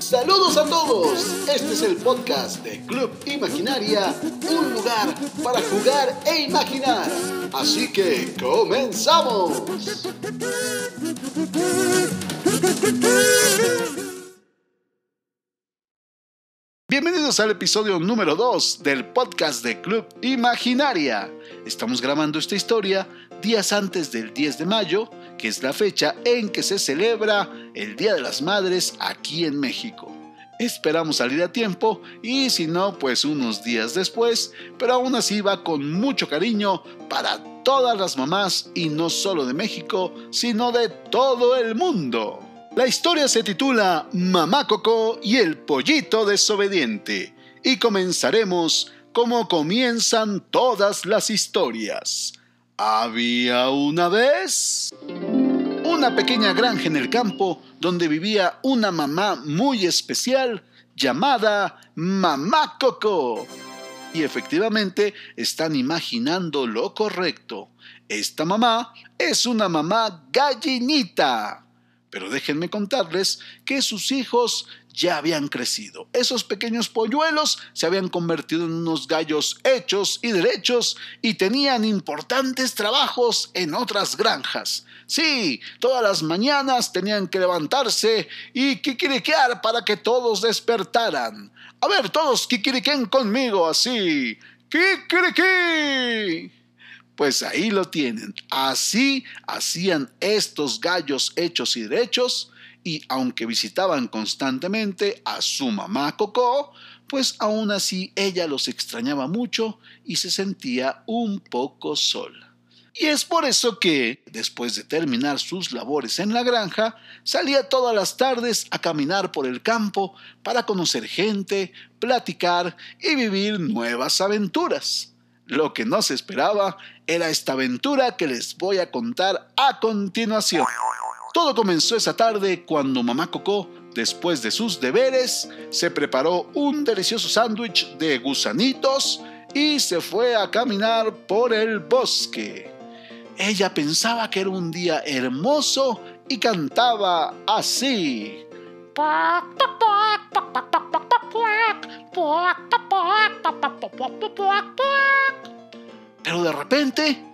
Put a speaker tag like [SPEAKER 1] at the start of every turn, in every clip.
[SPEAKER 1] Saludos a todos. Este es el podcast de Club Imaginaria, un lugar para jugar e imaginar. Así que comenzamos. Bienvenidos al episodio número 2 del podcast de Club Imaginaria. Estamos grabando esta historia días antes del 10 de mayo, que es la fecha en que se celebra el Día de las Madres aquí en México. Esperamos salir a tiempo y si no, pues unos días después, pero aún así va con mucho cariño para todas las mamás y no solo de México, sino de todo el mundo. La historia se titula Mamá Coco y el pollito desobediente y comenzaremos como comienzan todas las historias. Había una vez una pequeña granja en el campo donde vivía una mamá muy especial llamada Mamá Coco. Y efectivamente están imaginando lo correcto. Esta mamá es una mamá gallinita. Pero déjenme contarles que sus hijos ya habían crecido. Esos pequeños polluelos se habían convertido en unos gallos hechos y derechos y tenían importantes trabajos en otras granjas. Sí, todas las mañanas tenían que levantarse y quiquiriquear para que todos despertaran. A ver, todos quiquiriquen conmigo así. ¡Kikiriki! Pues ahí lo tienen. Así hacían estos gallos hechos y derechos y aunque visitaban constantemente a su mamá Coco, pues aún así ella los extrañaba mucho y se sentía un poco sola. Y es por eso que, después de terminar sus labores en la granja, salía todas las tardes a caminar por el campo para conocer gente, platicar y vivir nuevas aventuras. Lo que no se esperaba era esta aventura que les voy a contar a continuación. Todo comenzó esa tarde cuando mamá Coco, después de sus deberes, se preparó un delicioso sándwich de gusanitos y se fue a caminar por el bosque. Ella pensaba que era un día hermoso y cantaba así. Pero de repente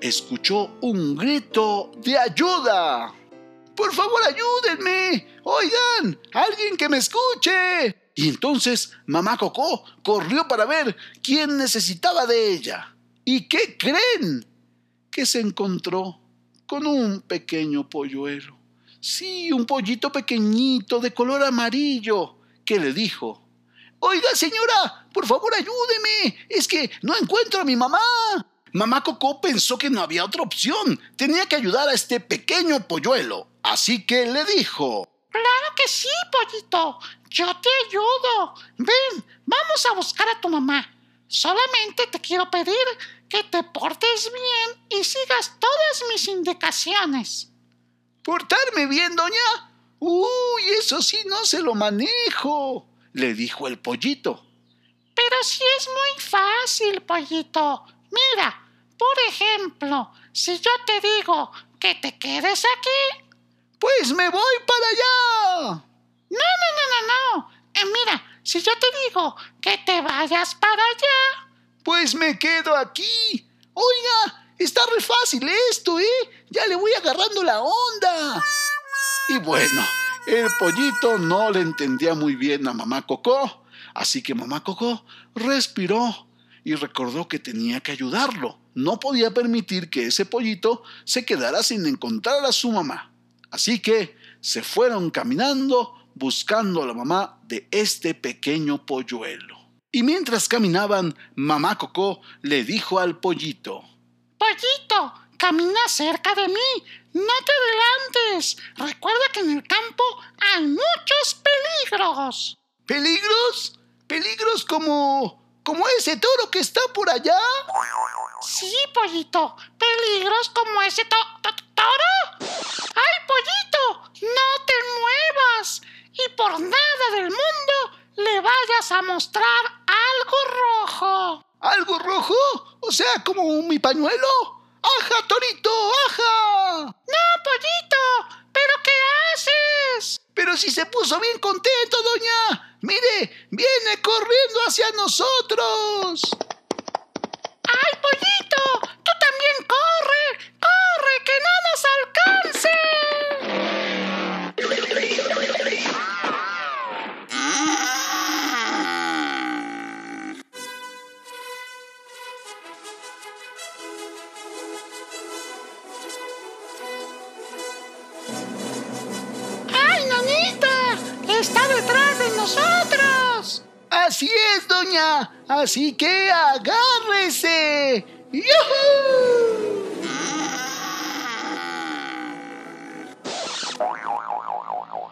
[SPEAKER 1] escuchó un grito de ayuda. Por favor, ayúdenme. Oigan, alguien que me escuche. Y entonces mamá Coco corrió para ver quién necesitaba de ella. ¿Y qué creen? Que se encontró con un pequeño polluelo. Sí, un pollito pequeñito de color amarillo, que le dijo, Oiga, señora, por favor ayúdeme. Es que no encuentro a mi mamá. Mamá Coco pensó que no había otra opción. Tenía que ayudar a este pequeño polluelo. Así que le dijo.
[SPEAKER 2] Claro que sí, pollito. Yo te ayudo. Ven, vamos a buscar a tu mamá. Solamente te quiero pedir que te portes bien y sigas todas mis indicaciones.
[SPEAKER 1] ¿Portarme bien, doña? Uy, eso sí no se lo manejo le dijo el pollito.
[SPEAKER 2] Pero si es muy fácil, pollito. Mira, por ejemplo, si yo te digo que te quedes aquí.
[SPEAKER 1] Pues me voy para allá.
[SPEAKER 2] No, no, no, no, no. Eh, mira, si yo te digo que te vayas para allá.
[SPEAKER 1] Pues me quedo aquí. Oiga, está re fácil esto, ¿eh? Ya le voy agarrando la onda. Y bueno, el pollito no le entendía muy bien a mamá Coco, así que mamá Coco respiró y recordó que tenía que ayudarlo. No podía permitir que ese pollito se quedara sin encontrar a su mamá. Así que se fueron caminando buscando a la mamá de este pequeño polluelo. Y mientras caminaban, mamá Coco le dijo al pollito,
[SPEAKER 2] Pollito, camina cerca de mí, no te adelantes. Recuerda que en el campo hay muchos peligros.
[SPEAKER 1] ¿Peligros? ¿Peligros como... como ese toro que está por allá?
[SPEAKER 2] Sí, pollito. Peligros como ese toro. ¡Ay, pollito! No te muevas. Y por nada del mundo le vayas a mostrar algo rojo.
[SPEAKER 1] ¿Algo rojo? O sea, como mi pañuelo. ¡Aja, Torito! ¡Aja!
[SPEAKER 2] ¡No, pollito! ¿Pero
[SPEAKER 1] si se puso bien contento, doña. Mire, viene corriendo hacia nosotros.
[SPEAKER 2] ¡Ay, pollito! ¡Tú también corre! ¡Corre, que no nos alcance!
[SPEAKER 1] Así que agárrese.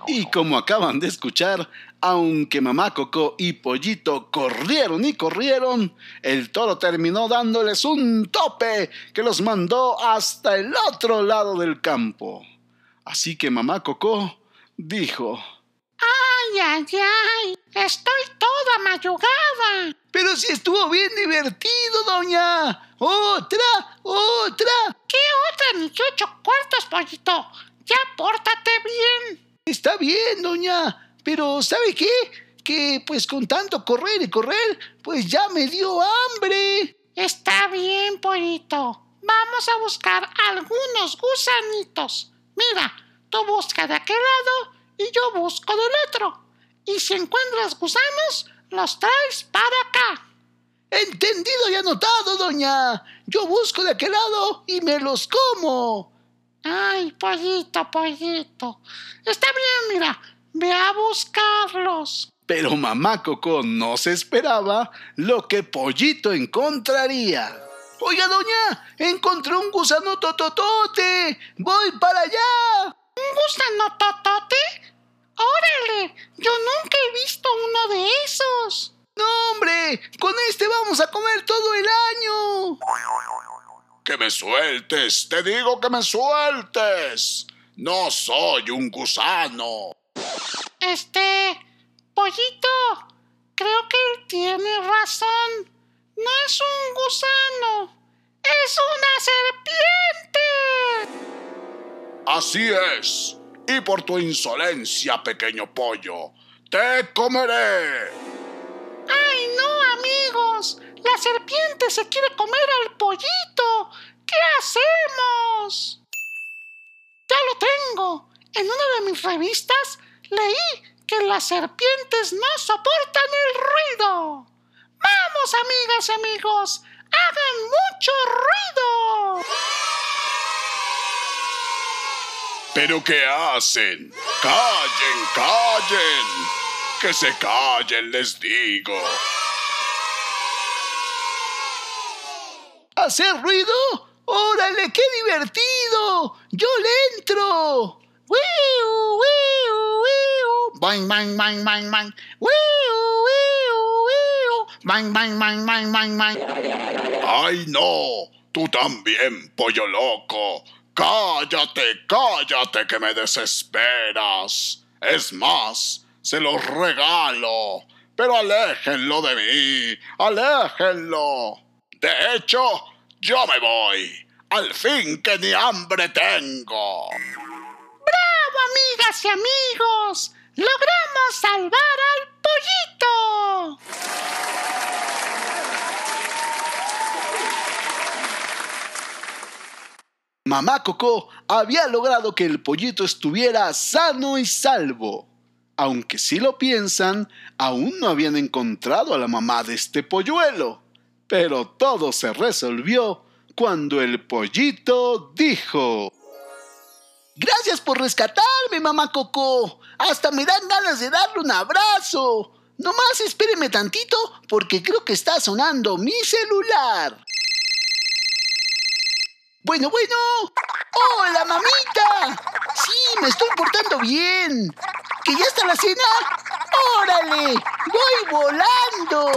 [SPEAKER 1] Y como acaban de escuchar, aunque mamá Coco y Pollito corrieron y corrieron, el toro terminó dándoles un tope que los mandó hasta el otro lado del campo. Así que mamá Coco dijo,
[SPEAKER 2] ¡Ay, ay, ay! ¡Estoy toda mayugada!
[SPEAKER 1] pero si estuvo bien divertido, doña. Otra, otra.
[SPEAKER 2] ¿Qué otra ni ocho cuartos, pollito? Ya pórtate bien.
[SPEAKER 1] Está bien, doña. Pero ¿sabe qué? Que pues con tanto correr y correr, pues ya me dio hambre.
[SPEAKER 2] Está bien, pollito. Vamos a buscar algunos gusanitos. Mira, tú busca de aquel lado y yo busco del otro. Y si encuentras gusanos, los traes para acá.
[SPEAKER 1] Entendido y anotado, doña. Yo busco de aquel lado y me los como.
[SPEAKER 2] Ay, pollito, pollito. Está bien, mira. Ve a buscarlos.
[SPEAKER 1] Pero mamá Coco no se esperaba lo que Pollito encontraría. Oiga, doña, encontré un gusano tototote. Voy para allá.
[SPEAKER 2] ¿Un gusano totote? ¡Órale! Yo nunca he visto uno de esos.
[SPEAKER 1] No, hombre, con este vamos a comer todo el año.
[SPEAKER 3] Que me sueltes, te digo que me sueltes. No soy un gusano.
[SPEAKER 2] Este, pollito, creo que él tiene razón. No es un gusano, es una serpiente.
[SPEAKER 3] Así es. Y por tu insolencia, pequeño pollo, te comeré.
[SPEAKER 2] Ay, no, amigos, la serpiente se quiere comer al pollito. ¿Qué hacemos? Ya lo tengo. En una de mis revistas leí que las serpientes no soportan el ruido. Vamos, amigas y amigos, hagan mucho
[SPEAKER 3] ¿Pero qué hacen? Callen, callen. Que se callen, les digo.
[SPEAKER 1] ¿Hacer ruido? ¡Órale, qué divertido! ¡Yo le entro!
[SPEAKER 2] ¡Wiu, wiu, wiu! ¡Boing, boing, boing, boing, boing! ¡Wiu, wiu, wiu! ¡Boing, boing, boing, boing, boing, boing!
[SPEAKER 3] ¡Ay, no! Tú también, pollo loco. Cállate, cállate, que me desesperas. Es más, se los regalo. Pero aléjenlo de mí, aléjenlo. De hecho, yo me voy. Al fin que ni hambre tengo.
[SPEAKER 2] ¡Bravo, amigas y amigos! ¡Logramos salvar al pollito!
[SPEAKER 1] Mamá Coco había logrado que el pollito estuviera sano y salvo. Aunque si lo piensan, aún no habían encontrado a la mamá de este polluelo. Pero todo se resolvió cuando el pollito dijo... Gracias por rescatarme, mamá Coco. Hasta me dan ganas de darle un abrazo. Nomás espéreme tantito porque creo que está sonando mi celular. Bueno, bueno. Hola, mamita. Sí, me estoy portando bien. ¿Que ya está la cena? Órale, voy volando.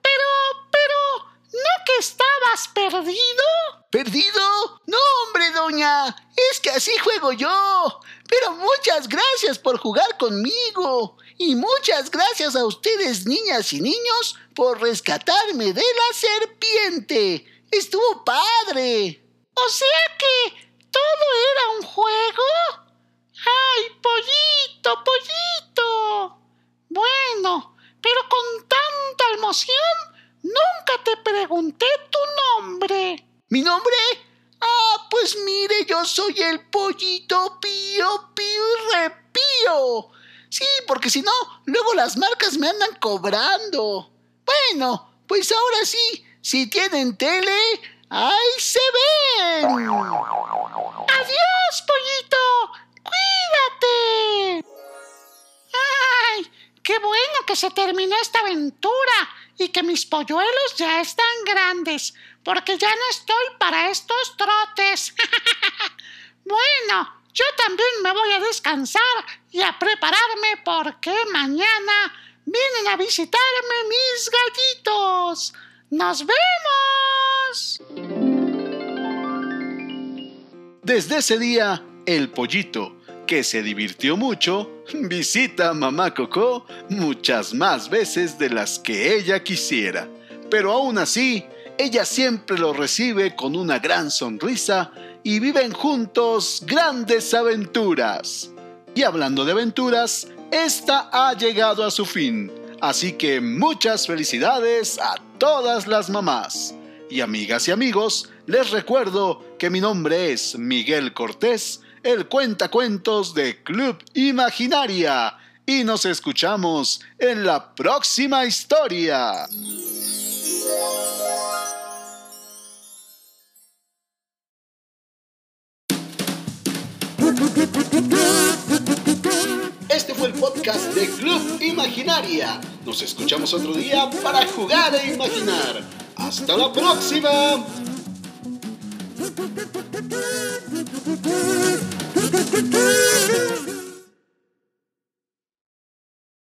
[SPEAKER 2] Pero, pero, ¿no que estabas perdido?
[SPEAKER 1] ¿Perdido? No, hombre, doña. Es que así juego yo. Pero muchas gracias por jugar conmigo. Y muchas gracias a ustedes, niñas y niños, por rescatarme de la serpiente. Estuvo padre.
[SPEAKER 2] O sea que todo era un juego. ¡Ay, pollito, pollito! Bueno, pero con tanta emoción nunca te pregunté tu nombre.
[SPEAKER 1] ¿Mi nombre? Ah, pues mire, yo soy el pollito pío, pío y repío. Sí, porque si no, luego las marcas me andan cobrando. Bueno, pues ahora sí, si tienen tele, ahí se ven.
[SPEAKER 2] Adiós, pollito. Cuídate. Ay, qué bueno que se terminó esta aventura y que mis polluelos ya están grandes, porque ya no estoy para estos trotes. bueno, yo también me voy a descansar y a prepararme porque mañana vienen a visitarme mis gallitos. ¡Nos vemos!
[SPEAKER 1] Desde ese día, el pollito, que se divirtió mucho, visita a mamá Coco muchas más veces de las que ella quisiera. Pero aún así, ella siempre lo recibe con una gran sonrisa y viven juntos grandes aventuras. Y hablando de aventuras, esta ha llegado a su fin. Así que muchas felicidades a todas las mamás. Y amigas y amigos, les recuerdo que mi nombre es Miguel Cortés, el cuentacuentos de Club Imaginaria. Y nos escuchamos en la próxima historia. Este fue el podcast de Club Imaginaria. Nos escuchamos otro día para jugar e imaginar. ¡Hasta la próxima!